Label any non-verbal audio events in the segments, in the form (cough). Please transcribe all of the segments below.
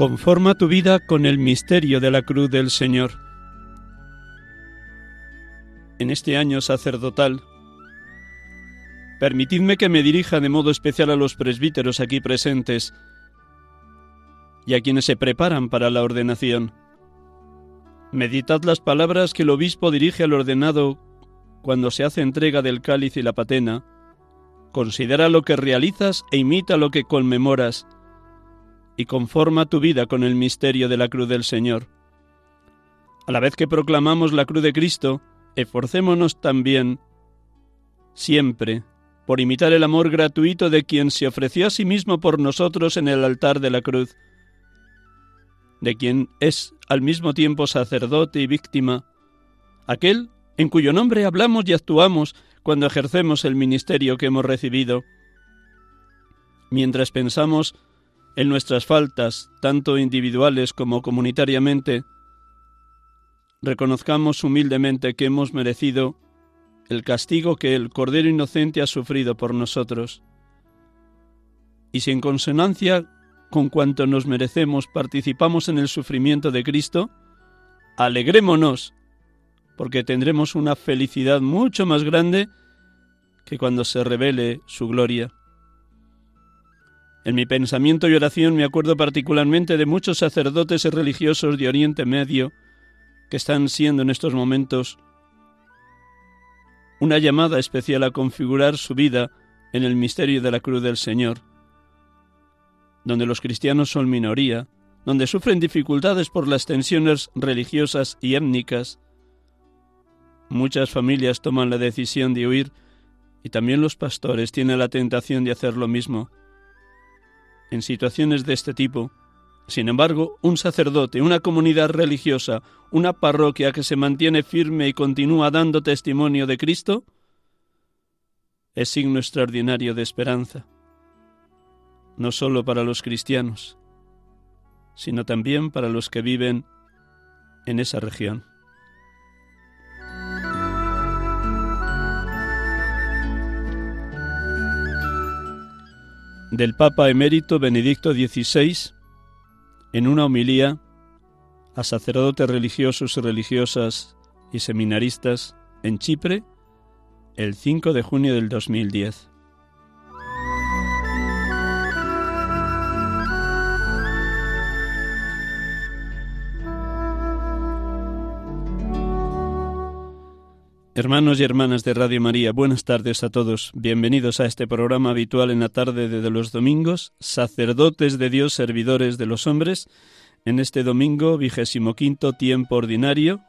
Conforma tu vida con el misterio de la cruz del Señor. En este año sacerdotal, permitidme que me dirija de modo especial a los presbíteros aquí presentes y a quienes se preparan para la ordenación. Meditad las palabras que el obispo dirige al ordenado cuando se hace entrega del cáliz y la patena. Considera lo que realizas e imita lo que conmemoras y conforma tu vida con el misterio de la cruz del Señor. A la vez que proclamamos la cruz de Cristo, esforcémonos también, siempre, por imitar el amor gratuito de quien se ofreció a sí mismo por nosotros en el altar de la cruz, de quien es al mismo tiempo sacerdote y víctima, aquel en cuyo nombre hablamos y actuamos cuando ejercemos el ministerio que hemos recibido. Mientras pensamos en nuestras faltas, tanto individuales como comunitariamente, reconozcamos humildemente que hemos merecido el castigo que el Cordero Inocente ha sufrido por nosotros. Y si en consonancia con cuanto nos merecemos participamos en el sufrimiento de Cristo, alegrémonos, porque tendremos una felicidad mucho más grande que cuando se revele su gloria. En mi pensamiento y oración me acuerdo particularmente de muchos sacerdotes y religiosos de Oriente Medio que están siendo en estos momentos una llamada especial a configurar su vida en el misterio de la cruz del Señor, donde los cristianos son minoría, donde sufren dificultades por las tensiones religiosas y étnicas. Muchas familias toman la decisión de huir y también los pastores tienen la tentación de hacer lo mismo en situaciones de este tipo. Sin embargo, un sacerdote, una comunidad religiosa, una parroquia que se mantiene firme y continúa dando testimonio de Cristo, es signo extraordinario de esperanza, no solo para los cristianos, sino también para los que viven en esa región. Del Papa emérito Benedicto XVI en una homilía a sacerdotes religiosos y religiosas y seminaristas en Chipre el 5 de junio del 2010. Hermanos y hermanas de Radio María, buenas tardes a todos. Bienvenidos a este programa habitual en la tarde de los domingos, sacerdotes de Dios, servidores de los hombres, en este domingo vigésimo quinto tiempo ordinario,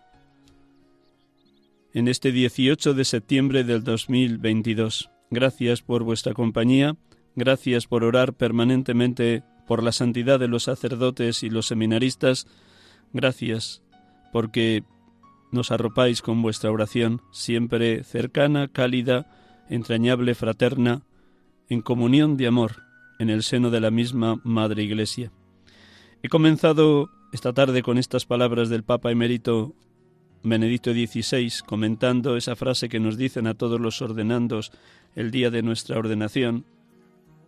en este 18 de septiembre del 2022. Gracias por vuestra compañía, gracias por orar permanentemente por la santidad de los sacerdotes y los seminaristas, gracias porque nos arropáis con vuestra oración, siempre cercana, cálida, entrañable, fraterna, en comunión de amor en el seno de la misma Madre Iglesia. He comenzado esta tarde con estas palabras del Papa emérito Benedicto XVI, comentando esa frase que nos dicen a todos los ordenandos el día de nuestra ordenación.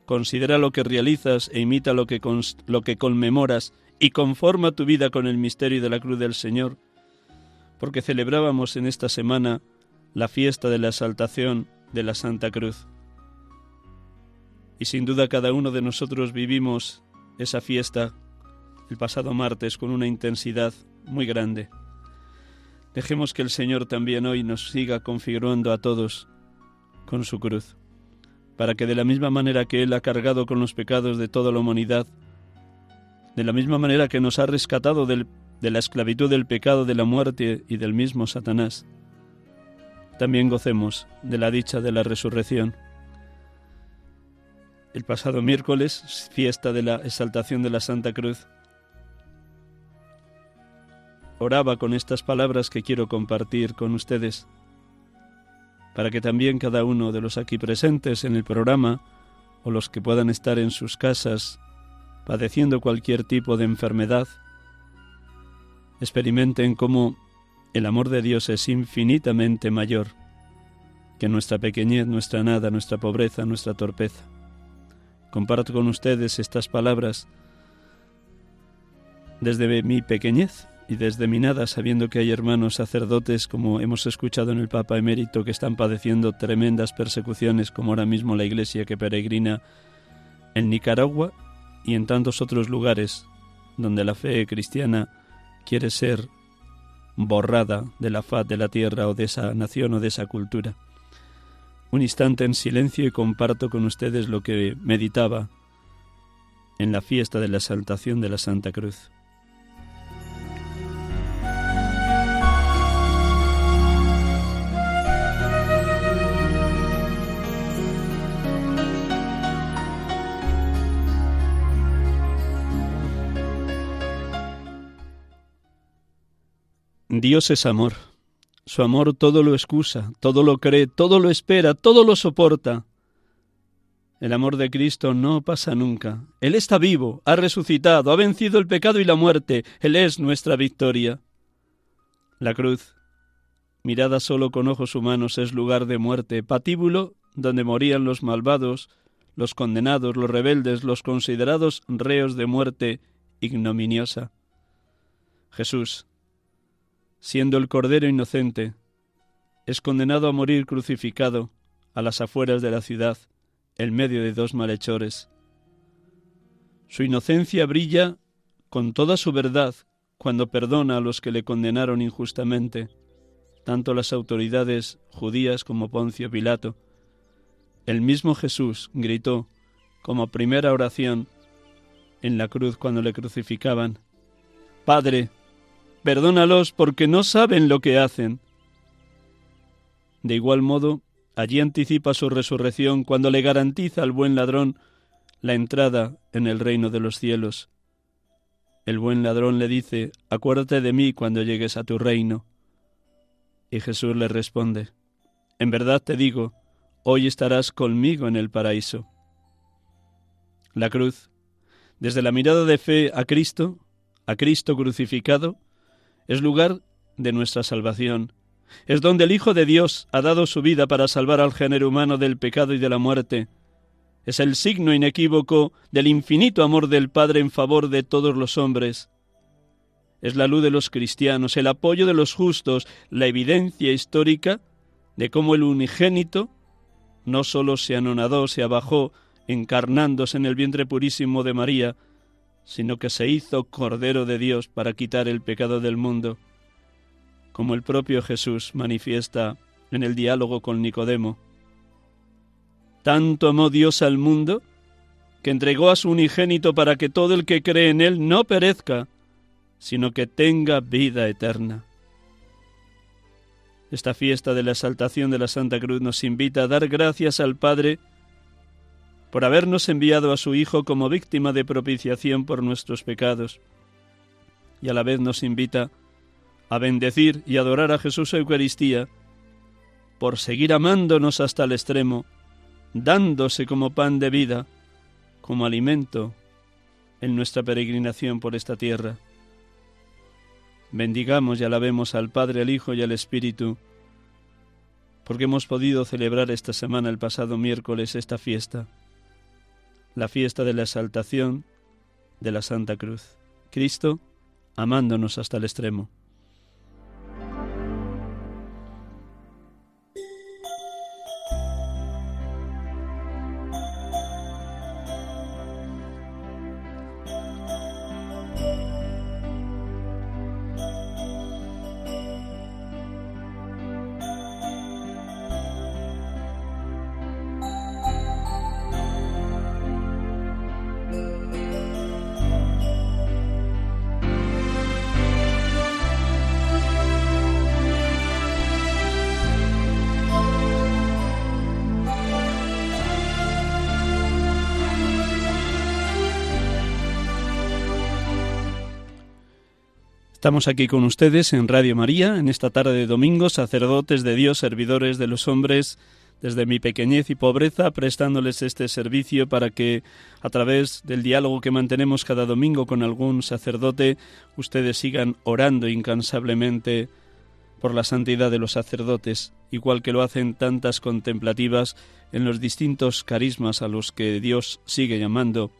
Considera lo que realizas e imita lo que, lo que conmemoras y conforma tu vida con el misterio de la cruz del Señor, porque celebrábamos en esta semana la fiesta de la exaltación de la Santa Cruz. Y sin duda cada uno de nosotros vivimos esa fiesta el pasado martes con una intensidad muy grande. Dejemos que el Señor también hoy nos siga configurando a todos con su cruz, para que de la misma manera que Él ha cargado con los pecados de toda la humanidad, de la misma manera que nos ha rescatado de la esclavitud del pecado, de la muerte y del mismo Satanás, también gocemos de la dicha de la resurrección. El pasado miércoles, fiesta de la exaltación de la Santa Cruz, oraba con estas palabras que quiero compartir con ustedes, para que también cada uno de los aquí presentes en el programa, o los que puedan estar en sus casas padeciendo cualquier tipo de enfermedad, experimenten cómo el amor de Dios es infinitamente mayor que nuestra pequeñez, nuestra nada, nuestra pobreza, nuestra torpeza. Comparto con ustedes estas palabras desde mi pequeñez y desde mi nada, sabiendo que hay hermanos sacerdotes, como hemos escuchado en el Papa emérito, que están padeciendo tremendas persecuciones, como ahora mismo la Iglesia que peregrina en Nicaragua y en tantos otros lugares donde la fe cristiana quiere ser borrada de la faz de la tierra o de esa nación o de esa cultura un instante en silencio y comparto con ustedes lo que meditaba en la fiesta de la exaltación de la Santa Cruz. Dios es amor. Su amor todo lo excusa, todo lo cree, todo lo espera, todo lo soporta. El amor de Cristo no pasa nunca. Él está vivo, ha resucitado, ha vencido el pecado y la muerte. Él es nuestra victoria. La cruz, mirada solo con ojos humanos, es lugar de muerte, patíbulo donde morían los malvados, los condenados, los rebeldes, los considerados reos de muerte ignominiosa. Jesús, siendo el Cordero inocente, es condenado a morir crucificado a las afueras de la ciudad, en medio de dos malhechores. Su inocencia brilla con toda su verdad cuando perdona a los que le condenaron injustamente, tanto las autoridades judías como Poncio Pilato. El mismo Jesús gritó, como primera oración, en la cruz cuando le crucificaban, Padre, perdónalos porque no saben lo que hacen. De igual modo, allí anticipa su resurrección cuando le garantiza al buen ladrón la entrada en el reino de los cielos. El buen ladrón le dice, acuérdate de mí cuando llegues a tu reino. Y Jesús le responde, en verdad te digo, hoy estarás conmigo en el paraíso. La cruz, desde la mirada de fe a Cristo, a Cristo crucificado, es lugar de nuestra salvación. Es donde el Hijo de Dios ha dado su vida para salvar al género humano del pecado y de la muerte. Es el signo inequívoco del infinito amor del Padre en favor de todos los hombres. Es la luz de los cristianos, el apoyo de los justos, la evidencia histórica de cómo el unigénito no sólo se anonadó, se abajó, encarnándose en el vientre purísimo de María, sino que se hizo Cordero de Dios para quitar el pecado del mundo, como el propio Jesús manifiesta en el diálogo con Nicodemo. Tanto amó Dios al mundo que entregó a su unigénito para que todo el que cree en él no perezca, sino que tenga vida eterna. Esta fiesta de la exaltación de la Santa Cruz nos invita a dar gracias al Padre por habernos enviado a su Hijo como víctima de propiciación por nuestros pecados. Y a la vez nos invita a bendecir y adorar a Jesús Eucaristía, por seguir amándonos hasta el extremo, dándose como pan de vida, como alimento en nuestra peregrinación por esta tierra. Bendigamos y alabemos al Padre, al Hijo y al Espíritu, porque hemos podido celebrar esta semana, el pasado miércoles, esta fiesta, la fiesta de la exaltación de la Santa Cruz. Cristo amándonos hasta el extremo. Estamos aquí con ustedes en Radio María, en esta tarde de domingo, sacerdotes de Dios, servidores de los hombres, desde mi pequeñez y pobreza, prestándoles este servicio para que, a través del diálogo que mantenemos cada domingo con algún sacerdote, ustedes sigan orando incansablemente por la santidad de los sacerdotes, igual que lo hacen tantas contemplativas en los distintos carismas a los que Dios sigue llamando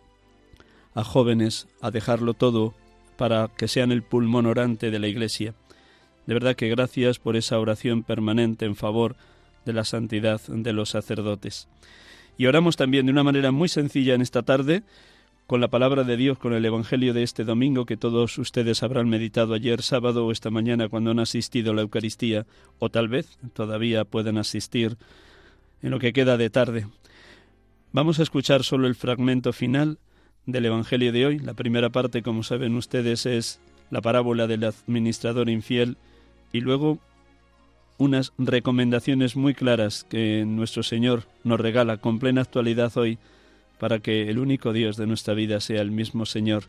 a jóvenes a dejarlo todo para que sean el pulmón orante de la Iglesia. De verdad que gracias por esa oración permanente en favor de la santidad de los sacerdotes. Y oramos también de una manera muy sencilla en esta tarde, con la palabra de Dios, con el Evangelio de este domingo que todos ustedes habrán meditado ayer sábado o esta mañana cuando han asistido a la Eucaristía, o tal vez todavía pueden asistir en lo que queda de tarde. Vamos a escuchar solo el fragmento final del Evangelio de hoy. La primera parte, como saben ustedes, es la parábola del administrador infiel y luego unas recomendaciones muy claras que nuestro Señor nos regala con plena actualidad hoy para que el único Dios de nuestra vida sea el mismo Señor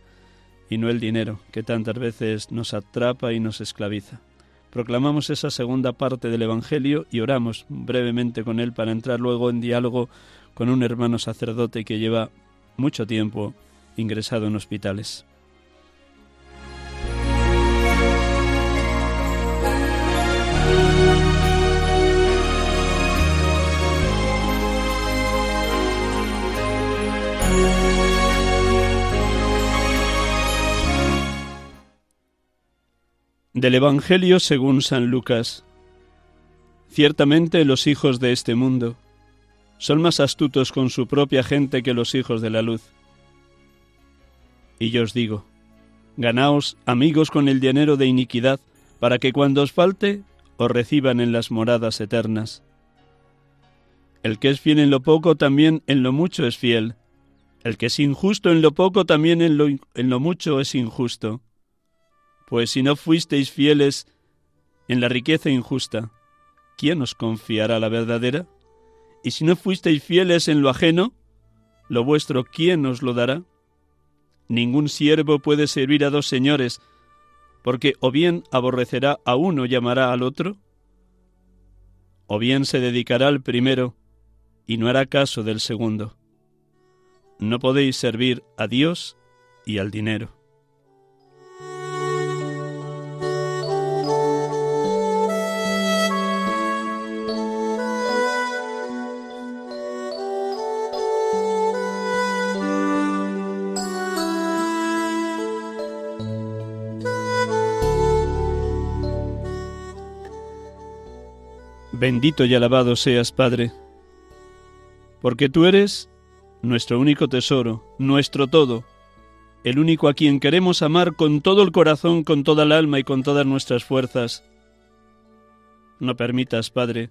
y no el dinero que tantas veces nos atrapa y nos esclaviza. Proclamamos esa segunda parte del Evangelio y oramos brevemente con él para entrar luego en diálogo con un hermano sacerdote que lleva mucho tiempo ingresado en hospitales. Del Evangelio según San Lucas. Ciertamente los hijos de este mundo son más astutos con su propia gente que los hijos de la luz. Y yo os digo, ganaos amigos con el dinero de iniquidad, para que cuando os falte os reciban en las moradas eternas. El que es fiel en lo poco también en lo mucho es fiel. El que es injusto en lo poco también en lo, en lo mucho es injusto. Pues si no fuisteis fieles en la riqueza injusta, ¿quién os confiará la verdadera? Y si no fuisteis fieles en lo ajeno, lo vuestro, ¿quién os lo dará? Ningún siervo puede servir a dos señores, porque o bien aborrecerá a uno y amará al otro, o bien se dedicará al primero y no hará caso del segundo. No podéis servir a Dios y al dinero. Bendito y alabado seas, Padre, porque tú eres nuestro único tesoro, nuestro todo, el único a quien queremos amar con todo el corazón, con toda el alma y con todas nuestras fuerzas. No permitas, Padre,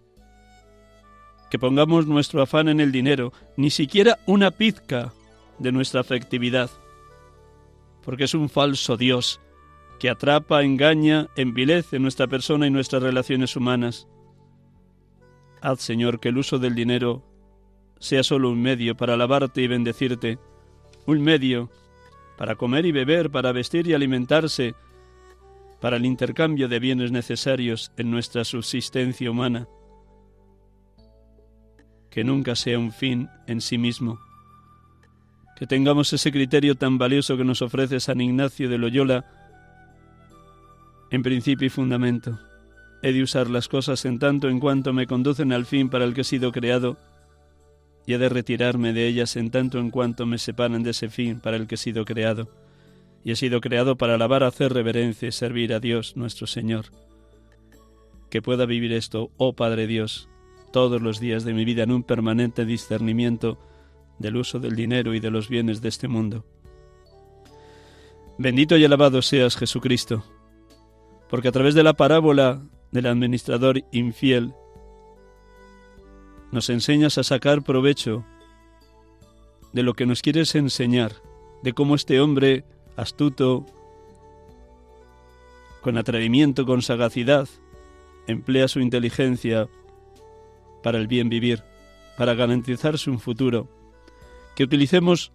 que pongamos nuestro afán en el dinero, ni siquiera una pizca de nuestra afectividad, porque es un falso Dios que atrapa, engaña, envilece nuestra persona y nuestras relaciones humanas. Haz, Señor, que el uso del dinero sea solo un medio para alabarte y bendecirte, un medio para comer y beber, para vestir y alimentarse, para el intercambio de bienes necesarios en nuestra subsistencia humana. que nunca sea un fin en sí mismo. Que tengamos ese criterio tan valioso que nos ofrece San Ignacio de Loyola en principio y fundamento. He de usar las cosas en tanto en cuanto me conducen al fin para el que he sido creado, y he de retirarme de ellas en tanto en cuanto me separan de ese fin para el que he sido creado, y he sido creado para alabar, hacer reverencia y servir a Dios nuestro Señor. Que pueda vivir esto, oh Padre Dios, todos los días de mi vida en un permanente discernimiento del uso del dinero y de los bienes de este mundo. Bendito y alabado seas Jesucristo, porque a través de la parábola del administrador infiel, nos enseñas a sacar provecho de lo que nos quieres enseñar, de cómo este hombre astuto, con atrevimiento, con sagacidad, emplea su inteligencia para el bien vivir, para garantizarse un futuro, que utilicemos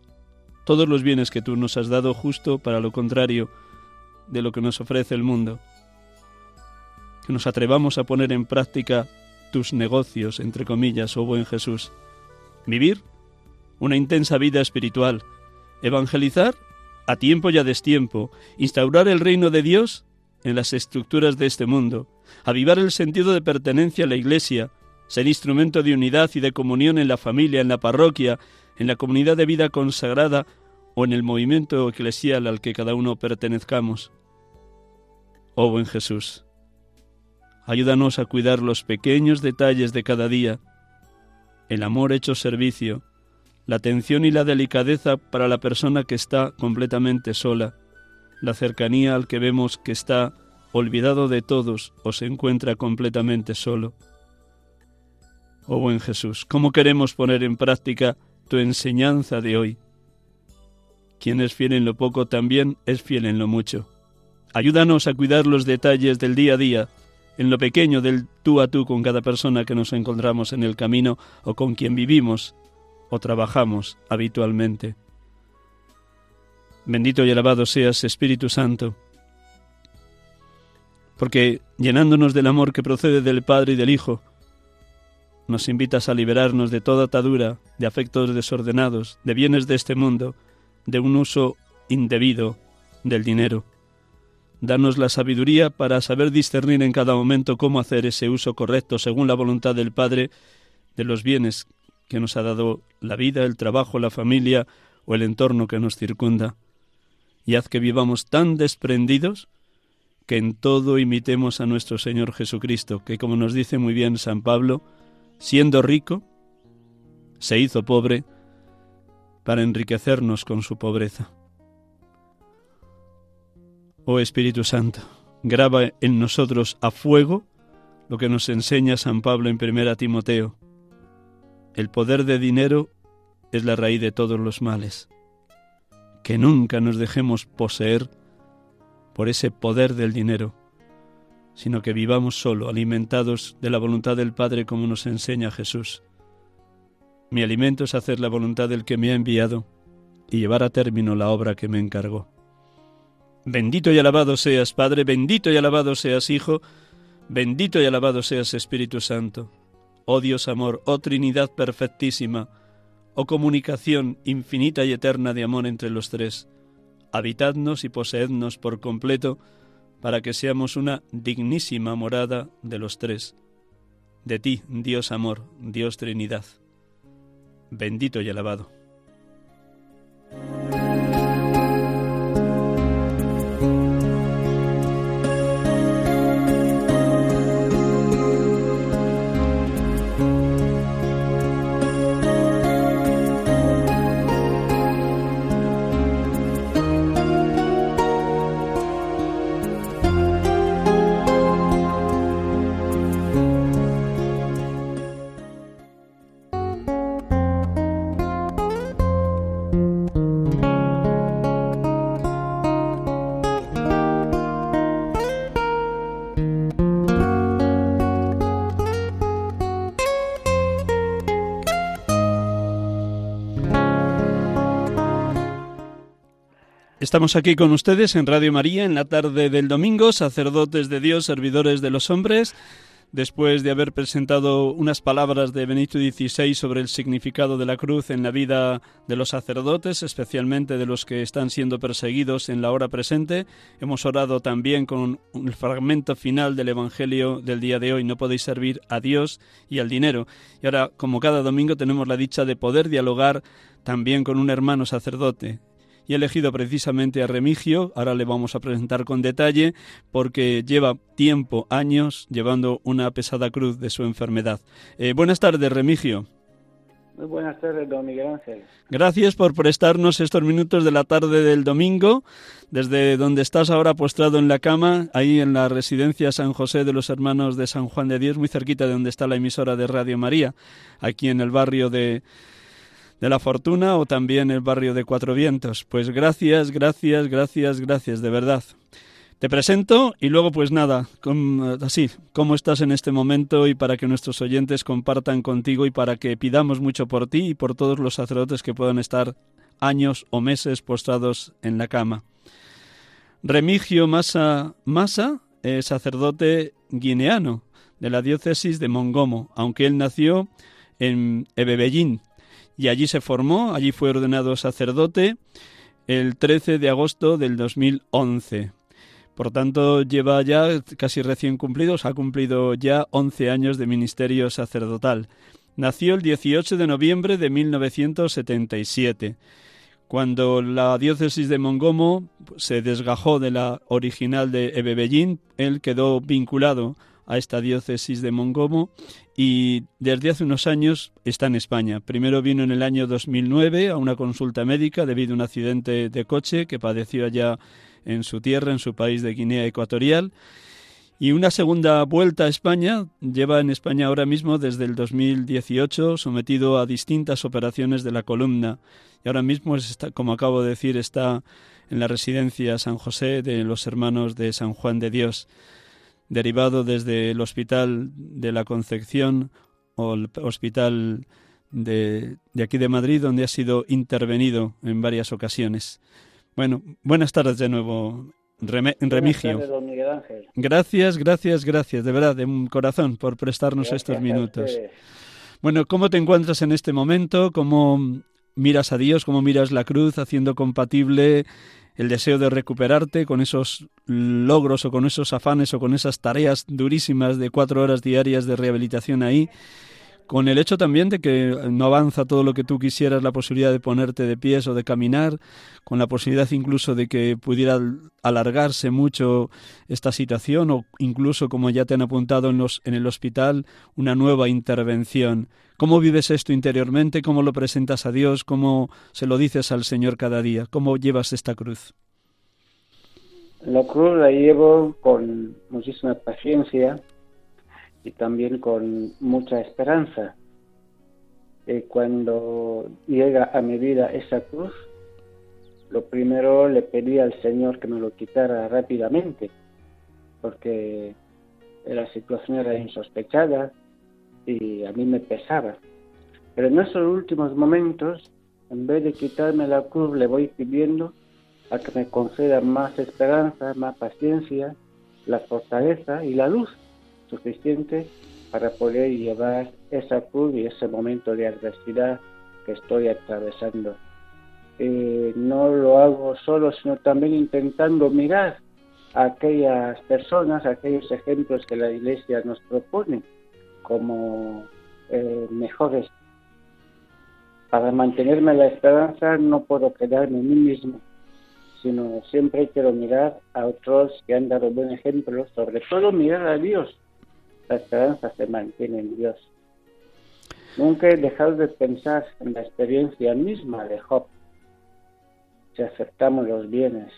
todos los bienes que tú nos has dado justo para lo contrario de lo que nos ofrece el mundo nos atrevamos a poner en práctica tus negocios, entre comillas, oh buen Jesús. Vivir una intensa vida espiritual, evangelizar a tiempo y a destiempo, instaurar el reino de Dios en las estructuras de este mundo, avivar el sentido de pertenencia a la Iglesia, ser instrumento de unidad y de comunión en la familia, en la parroquia, en la comunidad de vida consagrada o en el movimiento eclesial al que cada uno pertenezcamos. Oh buen Jesús, Ayúdanos a cuidar los pequeños detalles de cada día, el amor hecho servicio, la atención y la delicadeza para la persona que está completamente sola, la cercanía al que vemos que está olvidado de todos o se encuentra completamente solo. Oh buen Jesús, ¿cómo queremos poner en práctica tu enseñanza de hoy? Quien es fiel en lo poco también es fiel en lo mucho. Ayúdanos a cuidar los detalles del día a día, en lo pequeño del tú a tú con cada persona que nos encontramos en el camino o con quien vivimos o trabajamos habitualmente. Bendito y alabado seas, Espíritu Santo, porque llenándonos del amor que procede del Padre y del Hijo, nos invitas a liberarnos de toda atadura, de afectos desordenados, de bienes de este mundo, de un uso indebido del dinero. Danos la sabiduría para saber discernir en cada momento cómo hacer ese uso correcto según la voluntad del Padre de los bienes que nos ha dado la vida, el trabajo, la familia o el entorno que nos circunda. Y haz que vivamos tan desprendidos que en todo imitemos a nuestro Señor Jesucristo, que como nos dice muy bien San Pablo, siendo rico, se hizo pobre para enriquecernos con su pobreza. Oh Espíritu Santo, graba en nosotros a fuego lo que nos enseña San Pablo en 1 Timoteo. El poder de dinero es la raíz de todos los males. Que nunca nos dejemos poseer por ese poder del dinero, sino que vivamos solo, alimentados de la voluntad del Padre como nos enseña Jesús. Mi alimento es hacer la voluntad del que me ha enviado y llevar a término la obra que me encargó. Bendito y alabado seas, Padre, bendito y alabado seas, Hijo, bendito y alabado seas, Espíritu Santo. Oh Dios amor, oh Trinidad perfectísima, oh comunicación infinita y eterna de amor entre los tres, habitadnos y poseednos por completo, para que seamos una dignísima morada de los tres. De ti, Dios amor, Dios Trinidad. Bendito y alabado. Estamos aquí con ustedes en Radio María en la tarde del domingo, sacerdotes de Dios, servidores de los hombres, después de haber presentado unas palabras de Benito XVI sobre el significado de la cruz en la vida de los sacerdotes, especialmente de los que están siendo perseguidos en la hora presente, hemos orado también con el fragmento final del Evangelio del día de hoy, no podéis servir a Dios y al dinero. Y ahora, como cada domingo, tenemos la dicha de poder dialogar también con un hermano sacerdote, y he elegido precisamente a Remigio, ahora le vamos a presentar con detalle, porque lleva tiempo, años, llevando una pesada cruz de su enfermedad. Eh, buenas tardes, Remigio. Muy buenas tardes, don Miguel Ángel. Gracias por prestarnos estos minutos de la tarde del domingo, desde donde estás ahora postrado en la cama, ahí en la residencia San José de los Hermanos de San Juan de Dios, muy cerquita de donde está la emisora de Radio María, aquí en el barrio de de la Fortuna o también el barrio de Cuatro Vientos. Pues gracias, gracias, gracias, gracias, de verdad. Te presento y luego pues nada, así, cómo estás en este momento y para que nuestros oyentes compartan contigo y para que pidamos mucho por ti y por todos los sacerdotes que puedan estar años o meses postrados en la cama. Remigio Massa Massa sacerdote guineano de la diócesis de Mongomo, aunque él nació en Ebebellín, y allí se formó, allí fue ordenado sacerdote el 13 de agosto del 2011. Por tanto, lleva ya casi recién cumplidos, ha cumplido ya 11 años de ministerio sacerdotal. Nació el 18 de noviembre de 1977. Cuando la diócesis de Mongomo se desgajó de la original de Ebebellín, él quedó vinculado a esta diócesis de Mongomo y desde hace unos años está en España. Primero vino en el año 2009 a una consulta médica debido a un accidente de coche que padeció allá en su tierra, en su país de Guinea Ecuatorial. Y una segunda vuelta a España, lleva en España ahora mismo desde el 2018 sometido a distintas operaciones de la columna. Y ahora mismo, como acabo de decir, está en la residencia San José de los hermanos de San Juan de Dios derivado desde el Hospital de la Concepción o el Hospital de, aquí de Madrid, donde ha sido intervenido en varias ocasiones. Bueno, buenas tardes de nuevo, Remigio. Gracias, gracias, gracias, de verdad, de un corazón, por prestarnos estos minutos. Bueno, ¿cómo te encuentras en este momento? ¿Cómo miras a Dios? ¿Cómo miras la cruz haciendo compatible el deseo de recuperarte con esos logros o con esos afanes o con esas tareas durísimas de cuatro horas diarias de rehabilitación ahí, con el hecho también de que no avanza todo lo que tú quisieras, la posibilidad de ponerte de pies o de caminar, con la posibilidad incluso de que pudiera alargarse mucho esta situación o incluso, como ya te han apuntado en, los, en el hospital, una nueva intervención. ¿Cómo vives esto interiormente? ¿Cómo lo presentas a Dios? ¿Cómo se lo dices al Señor cada día? ¿Cómo llevas esta cruz? La cruz la llevo con muchísima paciencia, y también con mucha esperanza. Y cuando llega a mi vida esa cruz, lo primero le pedí al Señor que me lo quitara rápidamente, porque la situación era insospechada y a mí me pesaba. Pero en esos últimos momentos, en vez de quitarme la cruz, le voy pidiendo a que me conceda más esperanza, más paciencia, la fortaleza y la luz suficiente para poder llevar esa cruz y ese momento de adversidad que estoy atravesando. Eh, no lo hago solo, sino también intentando mirar a aquellas personas, a aquellos ejemplos que la Iglesia nos propone como eh, mejores. Para mantenerme la esperanza no puedo quedarme en mí mismo, sino siempre quiero mirar a otros que han dado buen ejemplo, sobre todo mirar a Dios, la esperanza se mantiene en Dios. Nunca he dejado de pensar en la experiencia misma de Job. Si aceptamos los bienes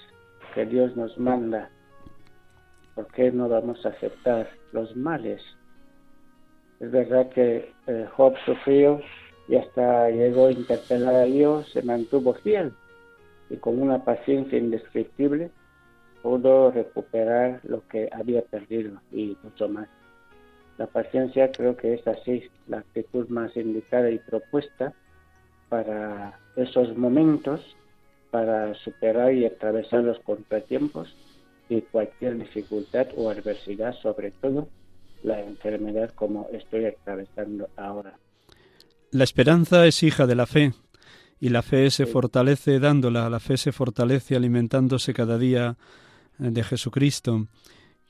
que Dios nos manda, ¿por qué no vamos a aceptar los males? Es verdad que eh, Job sufrió y hasta llegó a interpelar a Dios, se mantuvo fiel y con una paciencia indescriptible pudo recuperar lo que había perdido y mucho más. La paciencia creo que es así la actitud más indicada y propuesta para esos momentos, para superar y atravesar los contratiempos y cualquier dificultad o adversidad, sobre todo la enfermedad como estoy atravesando ahora. La esperanza es hija de la fe y la fe se fortalece dándola, la fe se fortalece alimentándose cada día eh, de Jesucristo.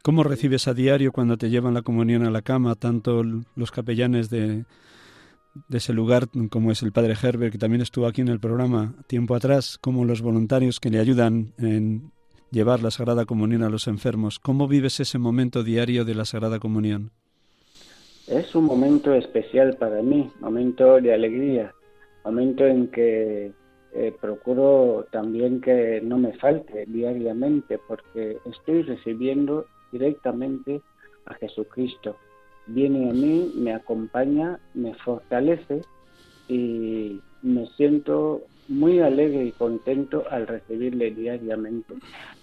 ¿Cómo recibes a diario cuando te llevan la comunión a la cama, tanto los capellanes de, de ese lugar, como es el padre Herbert, que también estuvo aquí en el programa tiempo atrás, como los voluntarios que le ayudan en llevar la Sagrada Comunión a los enfermos. ¿Cómo vives ese momento diario de la Sagrada Comunión? Es un momento especial para mí, momento de alegría, momento en que eh, procuro también que no me falte diariamente, porque estoy recibiendo directamente a Jesucristo viene a mí, me acompaña, me fortalece y me siento muy alegre y contento al recibirle diariamente.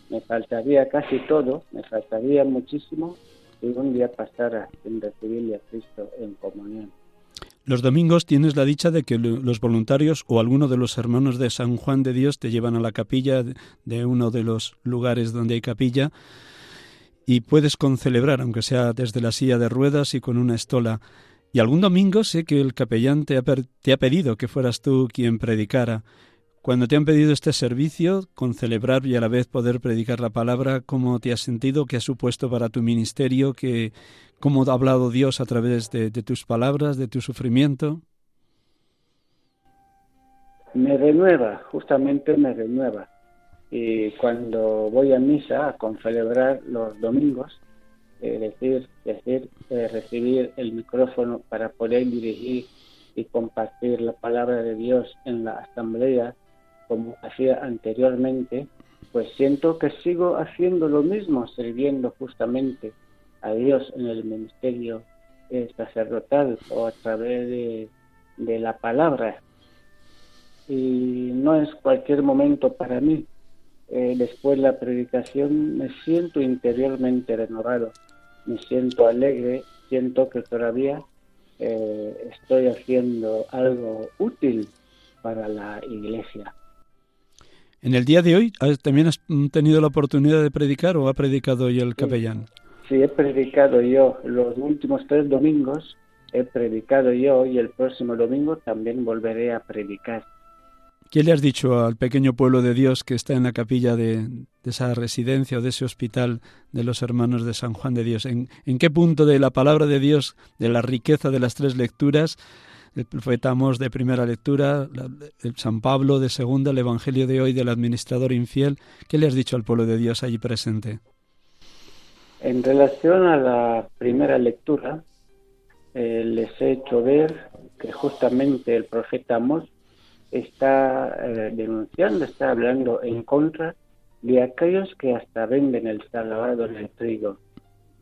Me faltaría casi todo, me faltaría muchísimo si un día pasara sin recibirle a Cristo en comunión. Los domingos tienes la dicha de que los voluntarios o alguno de los hermanos de San Juan de Dios te llevan a la capilla de uno de los lugares donde hay capilla y puedes concelebrar, aunque sea desde la silla de ruedas y con una estola. Y algún domingo sé que el capellán te ha, te ha pedido que fueras tú quien predicara. Cuando te han pedido este servicio, con celebrar y a la vez poder predicar la palabra, ¿cómo te has sentido? ¿Qué ha supuesto para tu ministerio? ¿Qué, ¿Cómo ha hablado Dios a través de tus palabras, de tu sufrimiento? Me renueva, justamente me renueva y cuando voy a misa a celebrar los domingos, es decir, decir eh, recibir el micrófono para poder dirigir y compartir la palabra de Dios en la asamblea como hacía anteriormente, pues siento que sigo haciendo lo mismo, sirviendo justamente a Dios en el ministerio eh, sacerdotal o a través de, de la palabra. Y no es cualquier momento para mí, eh, después de la predicación me siento interiormente renovado, me siento alegre, siento que todavía eh, estoy haciendo algo útil para la iglesia. En el día de hoy, ¿también has tenido la oportunidad de predicar o ha predicado hoy el capellán? Sí, he predicado yo los últimos tres domingos, he predicado yo y el próximo domingo también volveré a predicar. ¿Qué le has dicho al pequeño pueblo de Dios que está en la capilla de, esa residencia o de ese hospital de los hermanos de San Juan de Dios? ¿En, qué punto de la palabra de Dios, de la riqueza de las tres lecturas, el profeta Amós de primera lectura, el San Pablo de segunda, el Evangelio de hoy del administrador infiel, ¿qué le has dicho al pueblo de Dios allí presente? En relación a la primera lectura, eh, les he hecho ver que justamente el profeta Amós está eh, denunciando, está hablando en contra de aquellos que hasta venden el salvado del trigo,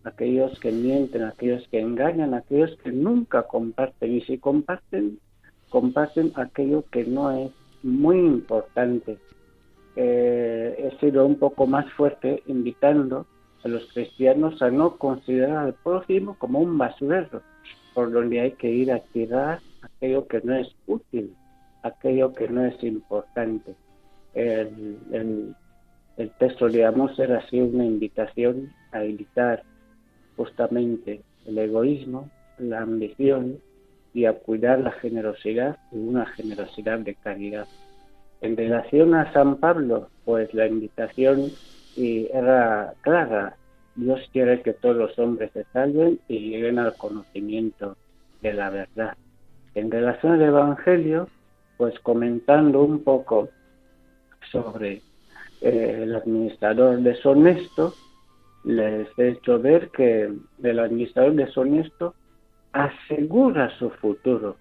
aquellos que mienten, aquellos que engañan, aquellos que nunca comparten. Y si comparten, comparten aquello que no es muy importante. Eh, he sido un poco más fuerte invitando a los cristianos a no considerar al prójimo como un basurero, por donde hay que ir a tirar aquello que no es útil aquello que no es importante. El, el, texto de Amos era así una invitación a evitar justamente el egoísmo, la ambición y a cuidar la generosidad y una generosidad de caridad. En relación a San Pablo, pues la invitación era clara. Dios quiere que todos los hombres se salven y lleguen al conocimiento de la verdad. En relación al Evangelio, pues comentando un poco sobre eh, el administrador deshonesto, les he hecho ver que el administrador deshonesto asegura su futuro.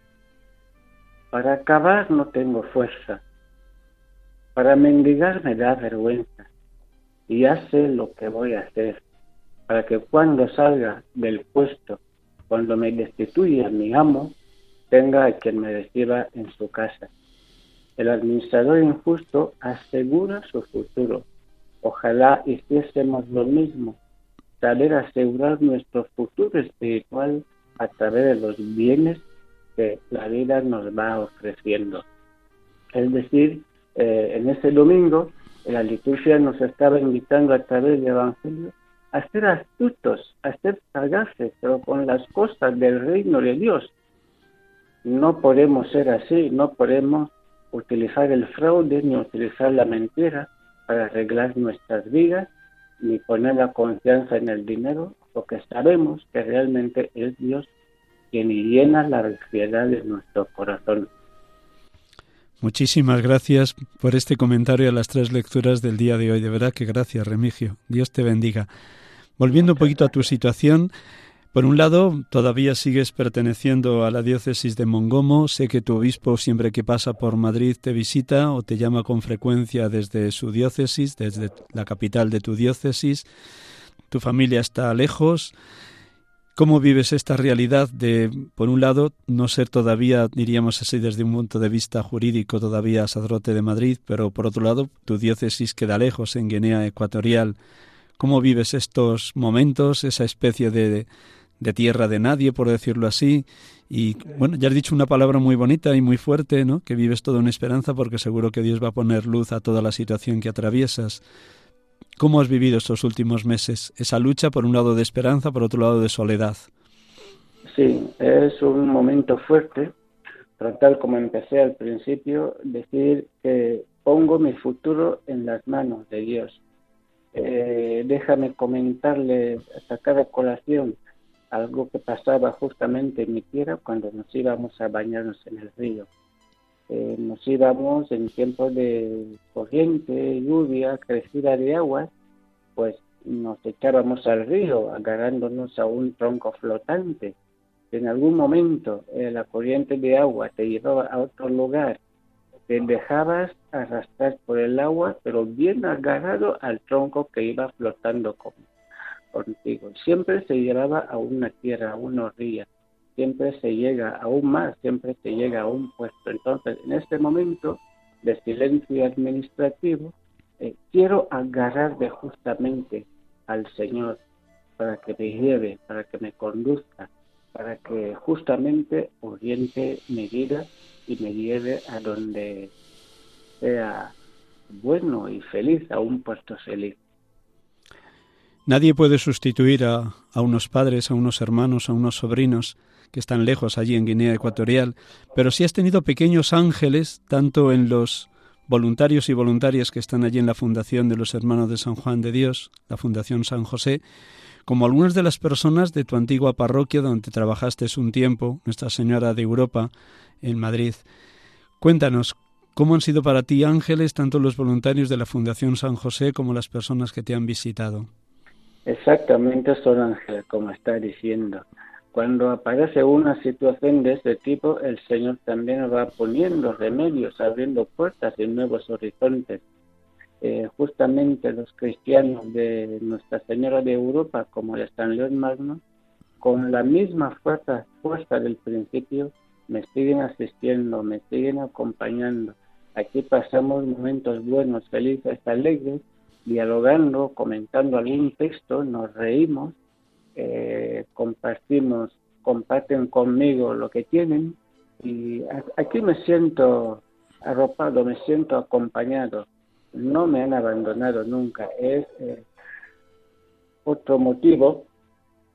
Para acabar no tengo fuerza. Para mendigar me da vergüenza. Y ya lo que voy a hacer. Para que cuando salga del puesto, cuando me destituya mi amo, tenga a quien me reciba en su casa. El administrador injusto asegura su futuro. Ojalá hiciésemos lo mismo, saber asegurar nuestro futuro espiritual a través de los bienes que la vida nos va ofreciendo. Es decir, eh, en ese domingo la liturgia nos estaba invitando a través del Evangelio a ser astutos, a ser sagaces, pero con las cosas del reino de Dios. No podemos ser así, no podemos utilizar el fraude ni utilizar la mentira para arreglar nuestras vidas ni poner la confianza en el dinero, porque sabemos que realmente es Dios quien llena la ansiedad de nuestro corazón. Muchísimas gracias por este comentario a las tres lecturas del día de hoy. De verdad que gracias, Remigio. Dios te bendiga. Volviendo un poquito a tu situación, por un lado, todavía sigues perteneciendo a la diócesis de Mongomo. Sé que tu obispo siempre que pasa por Madrid te visita o te llama con frecuencia desde su diócesis, desde la capital de tu diócesis. Tu familia está lejos. ¿Cómo vives esta realidad de, por un lado, no ser todavía, diríamos así, desde un punto de vista jurídico, todavía sacerdote de Madrid, pero por otro lado, tu diócesis queda lejos en Guinea Ecuatorial? ¿Cómo vives estos momentos, esa especie de, de tierra de nadie, por decirlo así. Y bueno, ya has dicho una palabra muy bonita y muy fuerte, ¿no? Que vives toda una esperanza porque seguro que Dios va a poner luz a toda la situación que atraviesas. ¿Cómo has vivido estos últimos meses? Esa lucha, por un lado de esperanza, por otro lado de soledad. Sí, es un momento fuerte, pero tal como empecé al principio, decir que pongo mi futuro en las manos de Dios. Eh, déjame comentarle, sacar a colación algo que pasaba justamente en mi tierra cuando nos íbamos a bañarnos en el río. Eh, nos íbamos en tiempos de corriente, lluvia, crecida de agua, pues nos echábamos al río agarrándonos a un tronco flotante. En algún momento eh, la corriente de agua te llevaba a otro lugar, te dejabas arrastrar por el agua, pero bien agarrado al tronco que iba flotando conmigo Siempre se llevaba a una tierra, a una orilla, siempre se llega aún más, siempre se llega a un puesto. Entonces, en este momento de silencio administrativo, eh, quiero agarrarme justamente al Señor para que me lleve, para que me conduzca, para que justamente oriente mi vida y me lleve a donde sea bueno y feliz, a un puesto feliz. Nadie puede sustituir a, a, unos padres, a unos hermanos, a unos sobrinos que están lejos allí en Guinea Ecuatorial, pero sí has tenido pequeños ángeles, tanto en los voluntarios y voluntarias que están allí en la Fundación de los Hermanos de San Juan de Dios, la Fundación San José, como algunas de las personas de tu antigua parroquia donde trabajaste un tiempo, Nuestra Señora de Europa, en Madrid. Cuéntanos, ¿cómo han sido para ti ángeles tanto los voluntarios de la Fundación San José como las personas que te han visitado? Exactamente, ángeles, como está diciendo. Cuando aparece una situación de este tipo, el Señor también va poniendo remedios, abriendo puertas y nuevos horizontes. Eh, justamente los cristianos de Nuestra Señora de Europa, como el San León Magno, con la misma fuerza, fuerza del principio, me siguen asistiendo, me siguen acompañando. Aquí pasamos momentos buenos, felices, alegres, dialogando, comentando algún texto, nos reímos, eh, compartimos, comparten conmigo lo que tienen y aquí me siento arropado, me siento acompañado. No me han abandonado nunca. Es eh, otro motivo.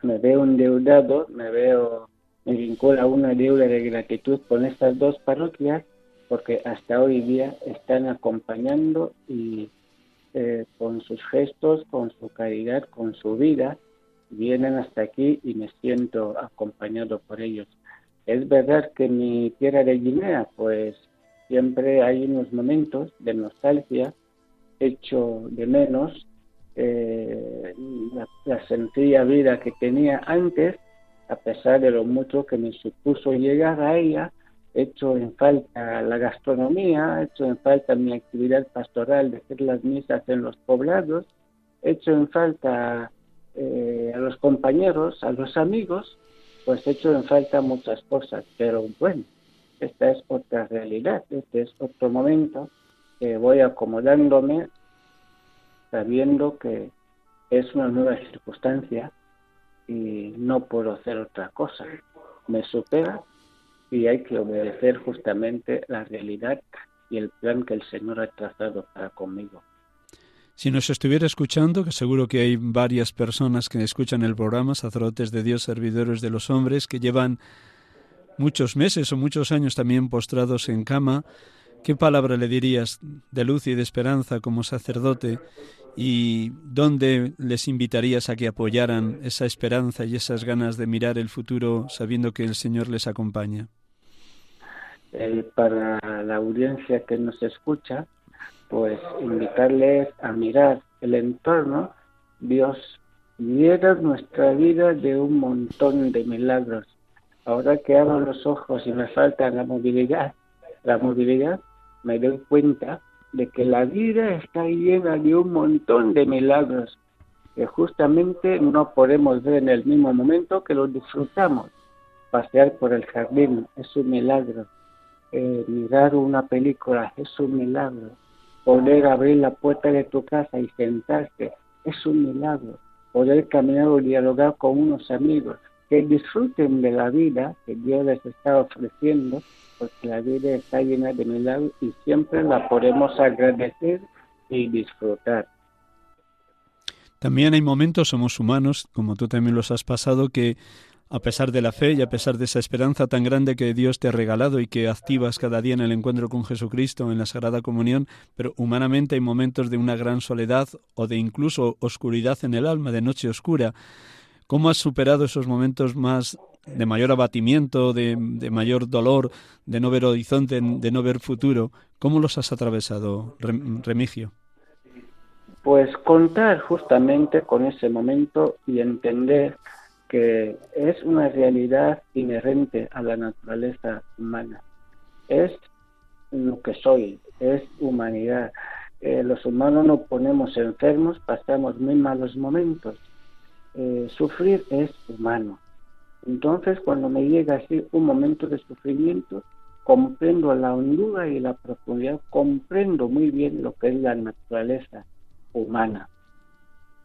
Me veo endeudado, me veo, me vincula una deuda de gratitud con estas dos parroquias porque hasta hoy día están acompañando y eh, con sus gestos, con su caridad, con su vida, vienen hasta aquí y me siento acompañado por ellos. Es verdad que mi tierra de Guinea, pues siempre hay unos momentos de nostalgia, hecho de menos eh, la, la, sencilla vida que tenía antes, a pesar de lo mucho que me supuso llegar a ella, hecho en falta la gastronomía, hecho en falta mi actividad pastoral de hacer las misas en los poblados, hecho en falta eh, a los compañeros, a los amigos, pues hecho en falta muchas cosas, pero bueno, esta es otra realidad, este es otro momento que voy acomodándome sabiendo que es una nueva circunstancia y no puedo hacer otra cosa. Me supera y hay que obedecer justamente la realidad y el plan que el Señor ha trazado para conmigo. Si nos estuviera escuchando, que seguro que hay varias personas que escuchan el programa, sacerdotes de Dios, servidores de los hombres, que llevan muchos meses o muchos años también postrados en cama, ¿qué palabra le dirías de luz y de esperanza como sacerdote? ¿Y dónde les invitarías a que apoyaran esa esperanza y esas ganas de mirar el futuro sabiendo que el Señor les acompaña? Eh, para la audiencia que nos escucha, pues invitarles a mirar el entorno, Dios llena nuestra vida de un montón de milagros. Ahora que abro los ojos y me falta la movilidad, la movilidad, me doy cuenta de que la vida está llena de un montón de milagros que justamente no podemos ver en el mismo momento que los disfrutamos. Pasear por el jardín es un milagro. Eh, mirar una película es un milagro poder abrir la puerta de tu casa y sentarse es un milagro. Poder caminar o dialogar con unos amigos que disfruten de la vida que Dios les está ofreciendo, porque la vida está llena de milagros y siempre la podemos agradecer y disfrutar. También hay momentos, somos humanos, como tú también los has pasado, que a pesar de la fe y a pesar de esa esperanza tan grande que Dios te ha regalado y que activas cada día en el encuentro con Jesucristo en la Sagrada Comunión, pero humanamente hay momentos de una gran soledad o de incluso oscuridad en el alma, de noche oscura. ¿Cómo has superado esos momentos más de mayor abatimiento, de, mayor dolor, de no ver horizonte, de no ver futuro? ¿Cómo los has atravesado, Remigio? Pues contar justamente con ese momento y entender que es una realidad inherente a la naturaleza humana. Es lo que soy, es humanidad. Eh, los humanos nos ponemos enfermos, pasamos muy malos momentos. Eh, sufrir es humano. Entonces, cuando me llega así un momento de sufrimiento, comprendo la hondura y la profundidad, comprendo muy bien lo que es la naturaleza humana.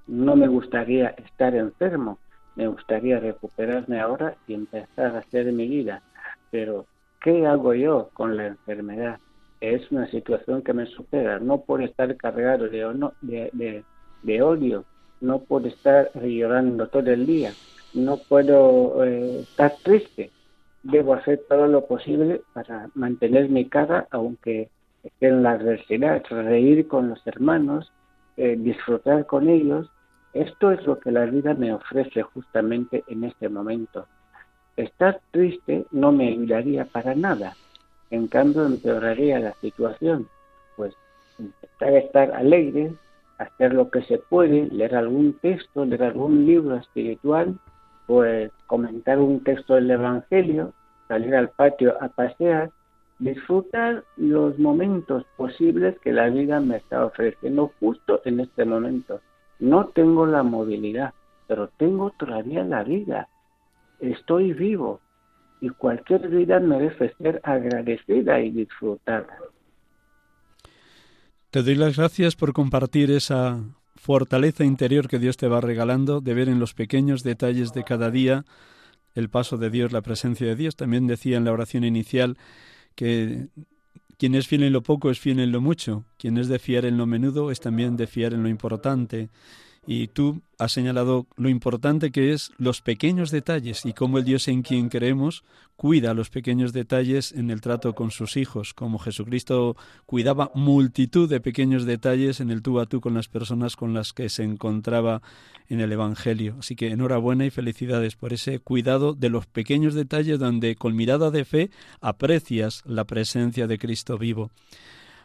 No me gustaría estar enfermo, me gustaría recuperarme ahora y empezar a hacer mi vida. Pero, ¿qué hago yo con la enfermedad? Es una situación que me supera. No por estar cargado de, de, odio, no por estar llorando todo el día, no puedo eh, estar triste. Debo hacer todo lo posible para mantener mi cara, aunque esté en la adversidad, reír con los hermanos, eh, disfrutar con ellos esto es lo que la vida me ofrece justamente en este momento. Estar triste no me ayudaría para nada. En cambio, empeoraría la situación. Pues intentar estar alegre, hacer lo que se puede, leer algún texto, leer algún libro espiritual, pues comentar un texto del Evangelio, salir al patio a pasear, disfrutar los momentos posibles que la vida me está ofreciendo justo en este momento. No tengo la movilidad, pero tengo todavía la vida. Estoy vivo y cualquier vida merece ser agradecida y disfrutada. Te doy las gracias por compartir esa fortaleza interior que Dios te va regalando, de ver en los pequeños detalles de cada día el paso de Dios, la presencia de Dios. También decía en la oración inicial que quien es fiel en lo poco es fiel en lo mucho. Quien es de fiar en lo menudo es también de fiar en lo importante. Y tú has señalado lo importante que es los pequeños detalles y cómo el Dios en quien creemos cuida los pequeños detalles en el trato con sus hijos, como Jesucristo cuidaba multitud de pequeños detalles en el tú a tú con las personas con las que se encontraba en el Evangelio. Así que enhorabuena y felicidades por ese cuidado de los pequeños detalles donde con mirada de fe aprecias la presencia de Cristo vivo.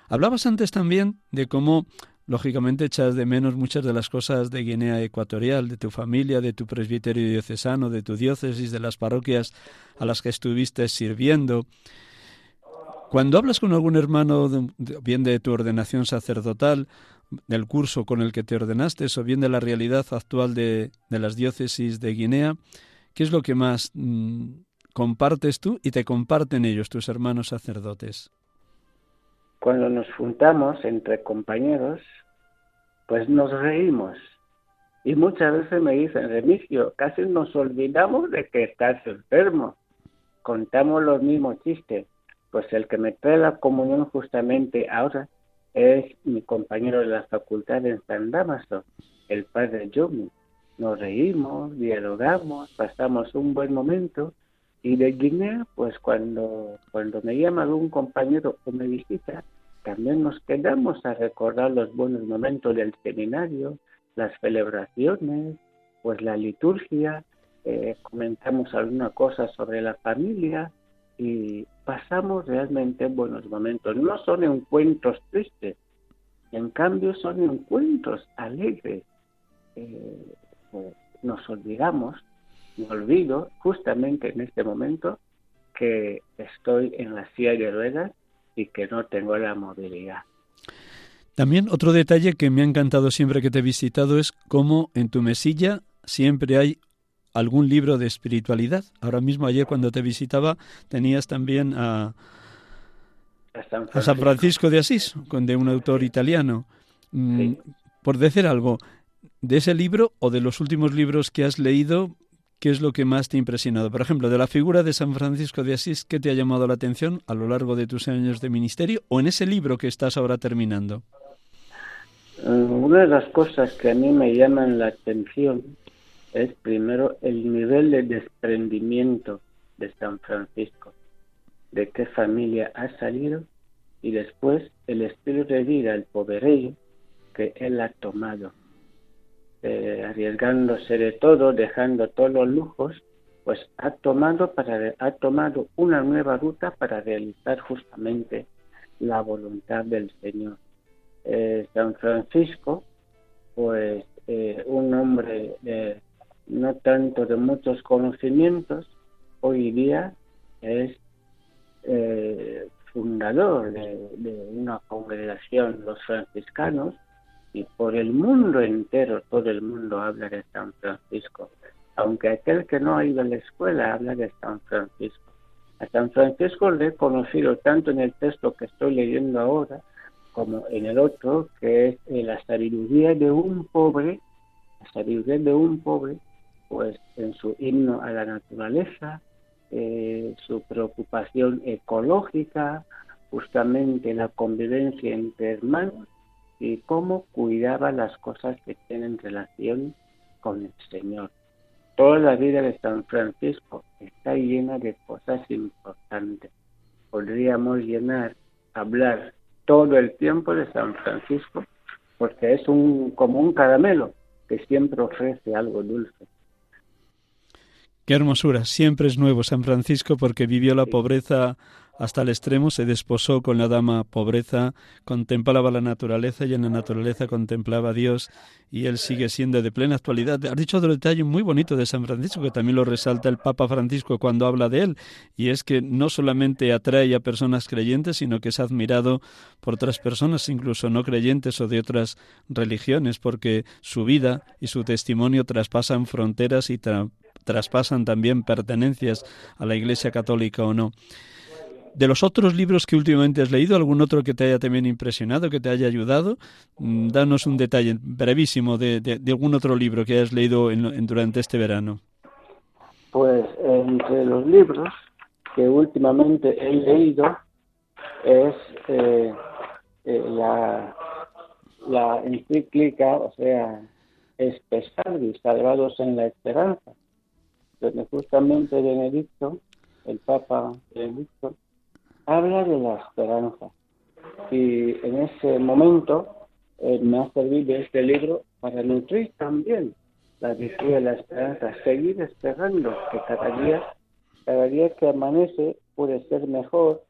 Hablabas antes también de cómo Lógicamente echas de menos muchas de las cosas de Guinea Ecuatorial, de tu familia, de tu presbiterio diocesano, de tu diócesis, de las parroquias a las que estuviste sirviendo. Cuando hablas con algún hermano, bien de tu ordenación sacerdotal, del curso con el que te ordenaste, o bien de la realidad actual de, las diócesis de Guinea, ¿qué es lo que más mm, compartes tú y te comparten ellos, tus hermanos sacerdotes? Cuando nos juntamos entre compañeros, pues nos reímos. Y muchas veces me dicen, Remigio, casi nos olvidamos de que estás enfermo. Contamos los mismos chistes. Pues el que me trae la comunión justamente ahora es mi compañero de la facultad en San Damaso, el padre Yomi. Nos reímos, dialogamos, pasamos un buen momento y de Guinea, pues cuando, cuando me llama algún compañero o me visita, también nos quedamos a recordar los buenos momentos del seminario, las celebraciones, pues la liturgia, eh, comentamos alguna cosa sobre la familia y pasamos realmente buenos momentos. No son encuentros tristes, en cambio son encuentros alegres. Eh, pues nos olvidamos, me olvido justamente en este momento que estoy en la silla de ruedas y que no tengo la movilidad. También otro detalle que me ha encantado siempre que te he visitado es cómo en tu mesilla siempre hay algún libro de espiritualidad. Ahora mismo ayer cuando te visitaba tenías también a, a, San, Francisco. de Asís, de un autor italiano. Mm, por decir algo, de ese libro o de los últimos libros que has leído, ¿qué es lo que más te ha impresionado? Por ejemplo, de la figura de San Francisco de Asís, ¿qué te ha llamado la atención a lo largo de tus años de ministerio o en ese libro que estás ahora terminando? Eh, una de las cosas que a mí me llaman la atención es primero el nivel de desprendimiento de San Francisco, de qué familia ha salido y después el estilo de vida, el poverello que él ha tomado, eh, arriesgándose de todo, dejando todos los lujos, pues ha tomado para ha tomado una nueva ruta para realizar justamente la voluntad del Señor. Eh, San Francisco, pues eh, un hombre de no tanto de muchos conocimientos, hoy día es fundador de, una congregación, los franciscanos, y por el mundo entero, todo el mundo habla de San Francisco. Aunque aquel que no ha ido a la escuela habla de San Francisco. A San Francisco le he conocido tanto en el texto que estoy leyendo ahora como en el otro, que es eh, la sabiduría de un pobre, la sabiduría de un pobre pues en su himno a la naturaleza, eh, su preocupación ecológica, justamente la convivencia entre hermanos y cómo cuidaba las cosas que tienen relación con el Señor. Toda la vida de San Francisco está llena de cosas importantes. Podríamos llenar, hablar todo el tiempo de San Francisco porque es un como un caramelo que siempre ofrece algo dulce. Qué hermosura, siempre es nuevo San Francisco porque vivió la pobreza hasta el extremo, se desposó con la dama pobreza, contemplaba la naturaleza y en la naturaleza contemplaba a Dios y él sigue siendo de plena actualidad. Has dicho otro detalle muy bonito de San Francisco que también lo resalta el Papa Francisco cuando habla de él y es que no solamente atrae a personas creyentes, sino que es admirado por otras personas, incluso no creyentes o de otras religiones, porque su vida y su testimonio traspasan fronteras y traspasan también pertenencias a la Iglesia Católica o no. De los otros libros que últimamente has leído, ¿algún otro que te haya también impresionado, que te haya ayudado? Mm, danos un detalle brevísimo de, algún otro libro que hayas leído durante este verano. Pues entre los libros que últimamente he leído es eh, eh, la, la encíclica, o sea, Espesarvis, Salvados en la Esperanza, donde justamente Benedicto, el Papa Benedicto, habla de la esperanza. Y en ese momento eh, me ha servido este libro para nutrir también la virtud de la esperanza, seguir esperando que cada día, cada día que amanece puede ser mejor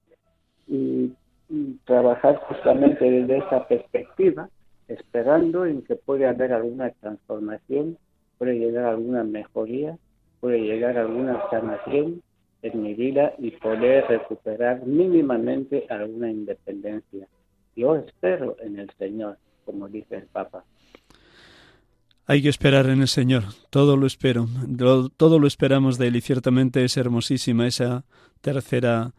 y, y trabajar justamente desde esa perspectiva, esperando en que puede haber alguna transformación, puede llegar alguna mejoría puede llegar alguna sanación en mi vida y poder recuperar mínimamente alguna independencia. Yo espero en el Señor, como dice el Papa. Hay que esperar en el Señor, todo lo espero, todo lo esperamos de Él y ciertamente es hermosísima esa tercera,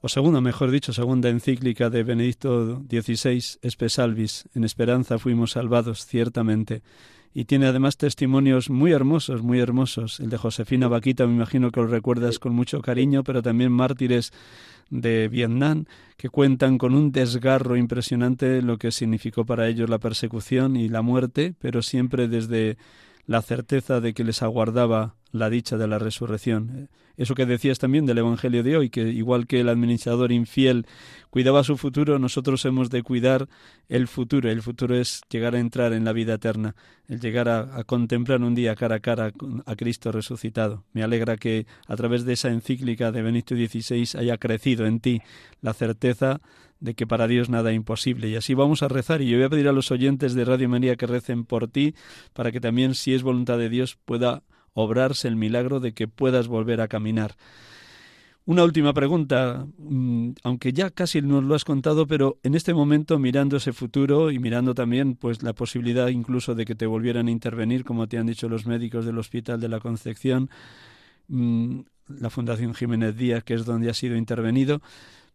o segunda, mejor dicho, segunda encíclica de Benedicto XVI, Espesalvis, en esperanza fuimos salvados, ciertamente y tiene además testimonios muy hermosos, muy hermosos. El de Josefina Vaquita, me imagino que lo recuerdas con mucho cariño, pero también mártires de Vietnam, que cuentan con un desgarro impresionante lo que significó para ellos la persecución y la muerte, pero siempre desde la certeza de que les aguardaba la dicha de la resurrección. Eso que decías también del Evangelio de hoy, que igual que el administrador infiel cuidaba su futuro, nosotros hemos de cuidar el futuro. El futuro es llegar a entrar en la vida eterna, el llegar a, contemplar un día cara a cara a Cristo resucitado. Me alegra que a través de esa encíclica de Benito XVI haya crecido en ti la certeza de que para Dios nada es imposible. Y así vamos a rezar. Y yo voy a pedir a los oyentes de Radio María que recen por ti, para que también, si es voluntad de Dios, pueda obrarse el milagro de que puedas volver a caminar. Una última pregunta, mm, aunque ya casi nos lo has contado, pero en este momento mirando ese futuro y mirando también pues la posibilidad incluso de que te volvieran a intervenir, como te han dicho los médicos del Hospital de la Concepción, mm, la Fundación Jiménez Díaz, que es donde ha sido intervenido,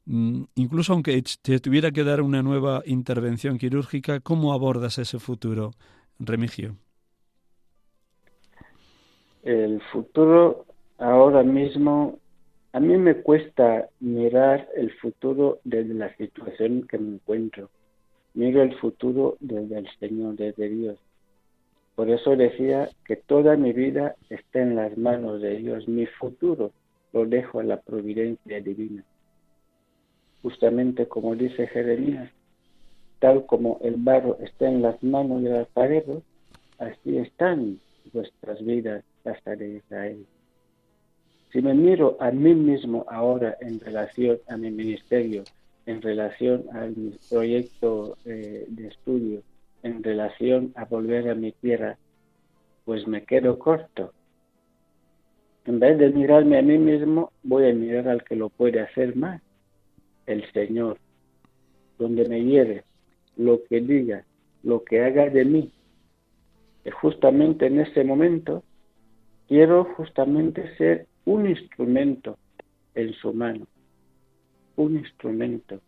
incluso aunque te tuviera que dar una nueva intervención quirúrgica, ¿cómo abordas ese futuro, Remigio? el futuro ahora mismo, a mí me cuesta mirar el futuro desde la situación que me encuentro. Miro el futuro desde el Señor, desde Dios. Por eso decía que toda mi vida está en las manos de Dios. Mi futuro lo dejo a la providencia divina. Justamente como dice Jeremías, tal como el barro está en las manos del alfarero, así están vuestras vidas hasta de Israel. Si me miro a mí mismo ahora en relación a mi ministerio, en relación a mi proyecto eh, de estudio, en relación a volver a mi tierra, pues me quedo corto. En vez de mirarme a mí mismo, voy a mirar al que lo puede hacer más, el Señor, donde me lleve, lo que diga, lo que haga de mí. Y justamente en ese momento Quiero justamente ser un instrumento en su mano, un instrumento.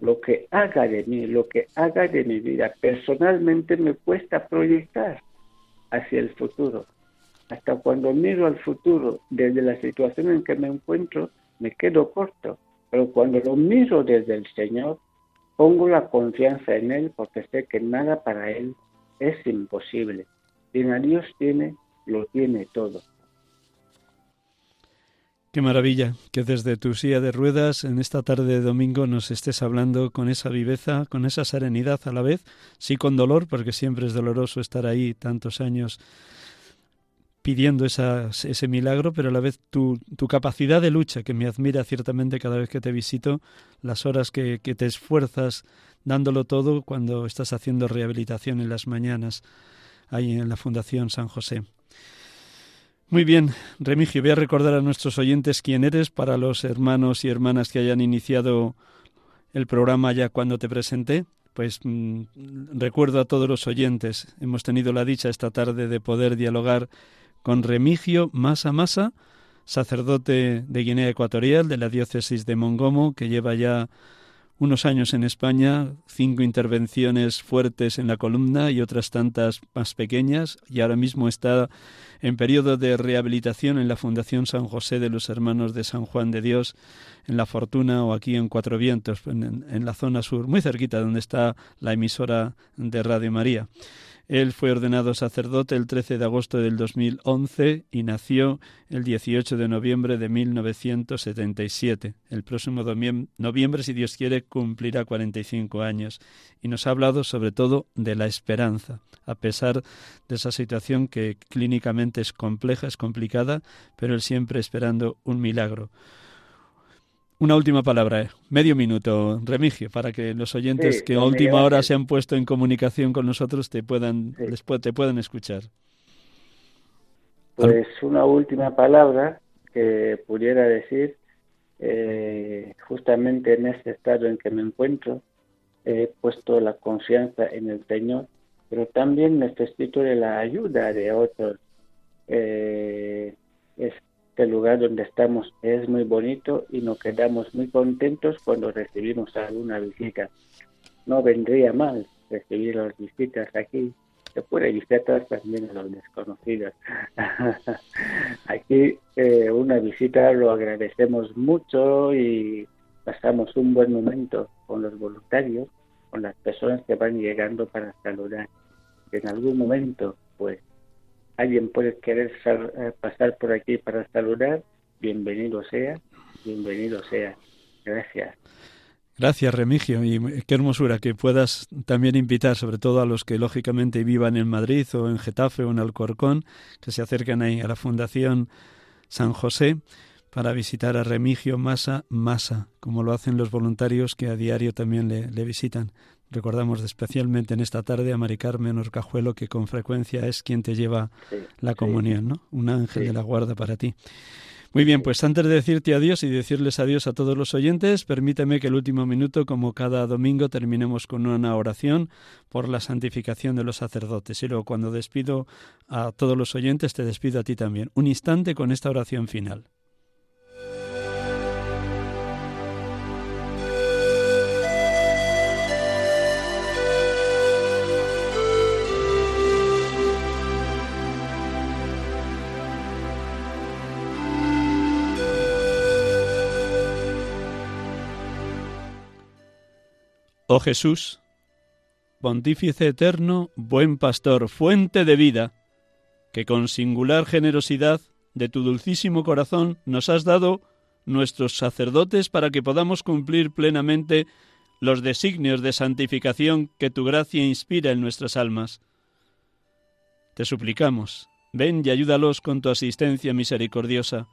Lo que haga de mí, lo que haga de mi vida, personalmente me cuesta proyectar hacia el futuro. Hasta cuando miro al futuro desde la situación en que me encuentro, me quedo corto. Pero cuando lo miro desde el Señor, pongo la confianza en Él porque sé que nada para Él es imposible. Quien a Dios tiene, lo tiene todo. Qué maravilla que desde tu silla de ruedas en esta tarde de domingo nos estés hablando con esa viveza, con esa serenidad a la vez, sí con dolor, porque siempre es doloroso estar ahí tantos años pidiendo ese milagro, pero a la vez tu, capacidad de lucha, que me admira ciertamente cada vez que te visito, las horas que te esfuerzas dándolo todo cuando estás haciendo rehabilitación en las mañanas ahí en la Fundación San José. Muy bien, Remigio, voy a recordar a nuestros oyentes quién eres para los hermanos y hermanas que hayan iniciado el programa ya cuando te presenté. Pues mm, recuerdo a todos los oyentes, hemos tenido la dicha esta tarde de poder dialogar con Remigio Masa Masa, sacerdote de Guinea Ecuatorial de la diócesis de Mongomo, que lleva ya unos años en España, cinco intervenciones fuertes en la columna y otras tantas más pequeñas, y ahora mismo está en periodo de rehabilitación en la Fundación San José de los Hermanos de San Juan de Dios, en La Fortuna o aquí en Cuatro Vientos, en, en la zona sur, muy cerquita donde está la emisora de Radio María. Él fue ordenado sacerdote el 13 de agosto del 2011 y nació el 18 de noviembre de 1977. El próximo noviembre, si Dios quiere, cumplirá 45 años y nos ha hablado sobre todo de la esperanza, a pesar de esa situación que clínicamente es compleja, es complicada, pero él siempre esperando un milagro. Una última palabra, eh. medio minuto, Remigio, para que los oyentes que a última hora se han puesto en comunicación con nosotros te puedan, después te puedan escuchar. Pues una última palabra que pudiera decir, eh, justamente en este estado en que me encuentro, he puesto la confianza en el Señor, pero también necesito de la ayuda de otros. Eh, este lugar donde estamos es muy bonito y nos quedamos muy contentos cuando recibimos alguna visita. No vendría mal recibir las visitas aquí. Se puede visitar también a los desconocidos. (laughs) aquí eh, una visita lo agradecemos mucho y pasamos un buen momento con los voluntarios, con las personas que van llegando para saludar. En algún momento, pues, alguien puede querer eh, pasar por aquí para saludar, bienvenido sea, bienvenido sea. Gracias. Gracias, Remigio, y qué hermosura que puedas también invitar, sobre todo a los que lógicamente vivan en Madrid o en Getafe o en Alcorcón, que se acerquen ahí a la Fundación San José para visitar a Remigio Masa Masa, como lo hacen los voluntarios que a diario también le, visitan. Recordamos especialmente en esta tarde a Mari Carmen Orcajuelo, que con frecuencia es quien te lleva la comunión, ¿no? Un ángel de la guarda para ti. Muy bien, pues antes de decirte adiós y decirles adiós a todos los oyentes, permíteme que el último minuto, como cada domingo, terminemos con una oración por la santificación de los sacerdotes. Y luego cuando despido a todos los oyentes, te despido a ti también. Un instante con esta oración final. Oh Jesús, Pontífice eterno, buen pastor, fuente de vida, que con singular generosidad de tu dulcísimo corazón nos has dado nuestros sacerdotes para que podamos cumplir plenamente los designios de santificación que tu gracia inspira en nuestras almas. Te suplicamos, ven y ayúdalos con tu asistencia misericordiosa.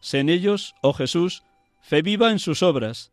Sé en ellos, oh Jesús, fe viva en sus obras,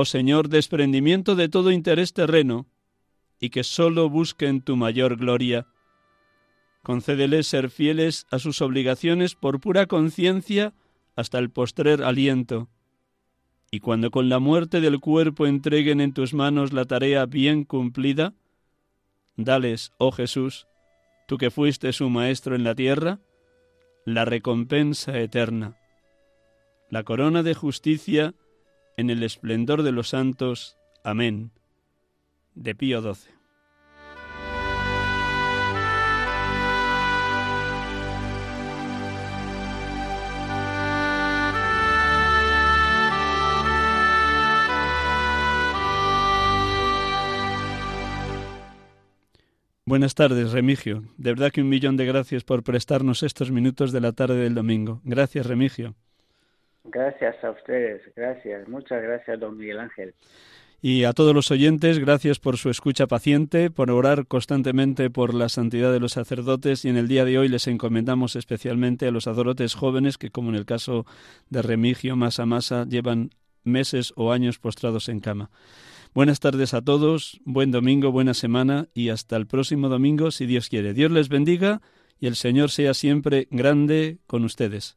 oh Señor, desprendimiento de todo interés terreno, y que sólo busquen tu mayor gloria. Concédeles ser fieles a sus obligaciones por pura conciencia hasta el postrer aliento. Y cuando con la muerte del cuerpo entreguen en tus manos la tarea bien cumplida, dales, oh Jesús, tú que fuiste su Maestro en la tierra, la recompensa eterna, la corona de justicia en el esplendor de los santos. Amén. De Pío XII. Buenas tardes, Remigio. De verdad que un millón de gracias por prestarnos estos minutos de la tarde del domingo. Gracias, Remigio. Gracias a ustedes, gracias, muchas gracias, don Miguel Ángel. Y a todos los oyentes, gracias por su escucha paciente, por orar constantemente por la santidad de los sacerdotes y en el día de hoy les encomendamos especialmente a los sacerdotes jóvenes que, como en el caso de Remigio Masa Masa, llevan meses o años postrados en cama. Buenas tardes a todos, buen domingo, buena semana y hasta el próximo domingo si Dios quiere. Dios les bendiga y el Señor sea siempre grande con ustedes.